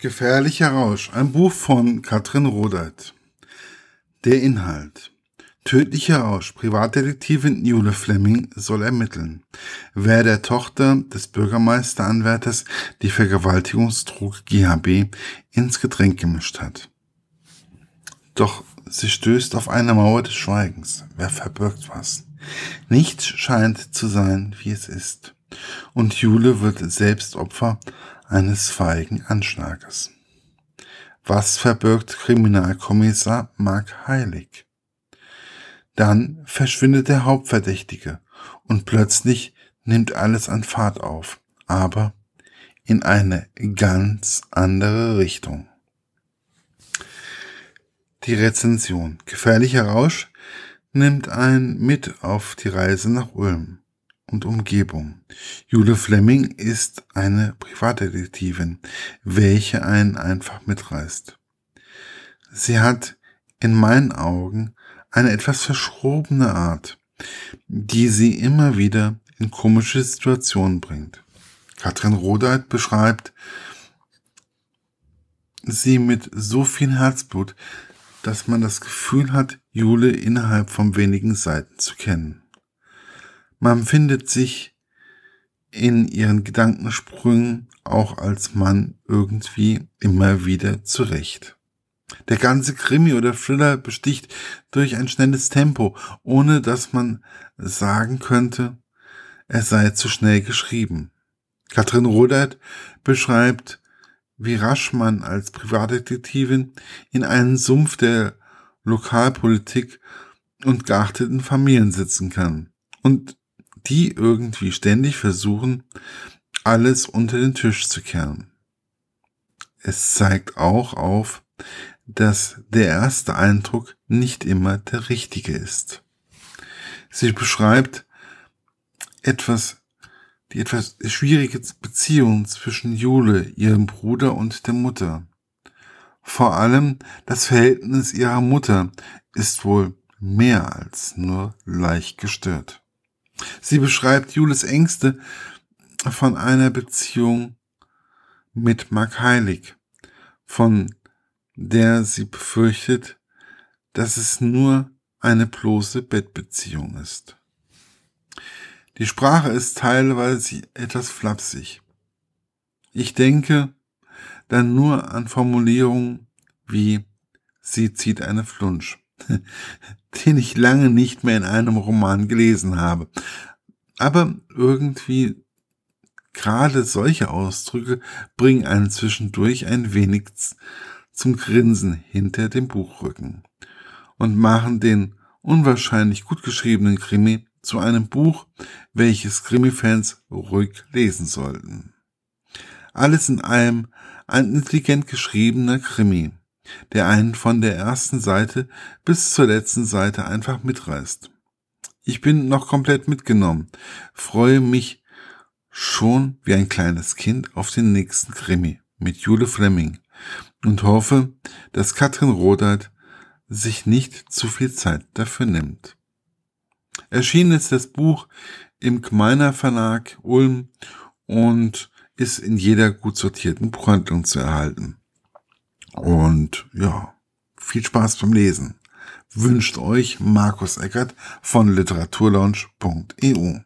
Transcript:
Gefährlicher Rausch, ein Buch von Katrin Rodert. Der Inhalt. Tödlicher Rausch, Privatdetektivin Jule Fleming soll ermitteln, wer der Tochter des Bürgermeisteranwärters die Vergewaltigungsdruck GHB ins Getränk gemischt hat. Doch sie stößt auf eine Mauer des Schweigens. Wer verbirgt was? Nichts scheint zu sein, wie es ist. Und Jule wird selbst Opfer eines feigen Anschlages. Was verbirgt Kriminalkommissar Mark Heilig? Dann verschwindet der Hauptverdächtige und plötzlich nimmt alles an Fahrt auf, aber in eine ganz andere Richtung. Die Rezension Gefährlicher Rausch nimmt ein mit auf die Reise nach Ulm und Umgebung. Jule Fleming ist eine Privatdetektivin, welche einen einfach mitreißt. Sie hat in meinen Augen eine etwas verschrobene Art, die sie immer wieder in komische Situationen bringt. Katrin Rodeit beschreibt sie mit so viel Herzblut, dass man das Gefühl hat, Jule innerhalb von wenigen Seiten zu kennen. Man findet sich in ihren Gedankensprüngen auch als Mann irgendwie immer wieder zurecht. Der ganze Krimi oder Thriller besticht durch ein schnelles Tempo, ohne dass man sagen könnte, er sei zu schnell geschrieben. Katrin Rodert beschreibt, wie rasch man als Privatdetektivin in einen Sumpf der Lokalpolitik und geachteten Familien sitzen kann und die irgendwie ständig versuchen, alles unter den Tisch zu kehren. Es zeigt auch auf, dass der erste Eindruck nicht immer der richtige ist. Sie beschreibt etwas, die etwas schwierige Beziehung zwischen Jule, ihrem Bruder und der Mutter. Vor allem das Verhältnis ihrer Mutter ist wohl mehr als nur leicht gestört. Sie beschreibt Jules Ängste von einer Beziehung mit Mark Heilig, von der sie befürchtet, dass es nur eine bloße Bettbeziehung ist. Die Sprache ist teilweise etwas flapsig. Ich denke dann nur an Formulierungen wie sie zieht eine Flunsch den ich lange nicht mehr in einem Roman gelesen habe. Aber irgendwie gerade solche Ausdrücke bringen einen zwischendurch ein wenig zum Grinsen hinter dem Buchrücken und machen den unwahrscheinlich gut geschriebenen Krimi zu einem Buch, welches Krimi-Fans ruhig lesen sollten. Alles in allem ein intelligent geschriebener Krimi, der einen von der ersten Seite bis zur letzten Seite einfach mitreißt. Ich bin noch komplett mitgenommen, freue mich schon wie ein kleines Kind auf den nächsten Krimi mit Jule Fleming und hoffe, dass Katrin Rodert sich nicht zu viel Zeit dafür nimmt. Erschienen ist das Buch im Gmeiner Verlag Ulm und ist in jeder gut sortierten Buchhandlung zu erhalten. Und ja, viel Spaß beim Lesen. Wünscht euch Markus Eckert von literaturlaunch.eu.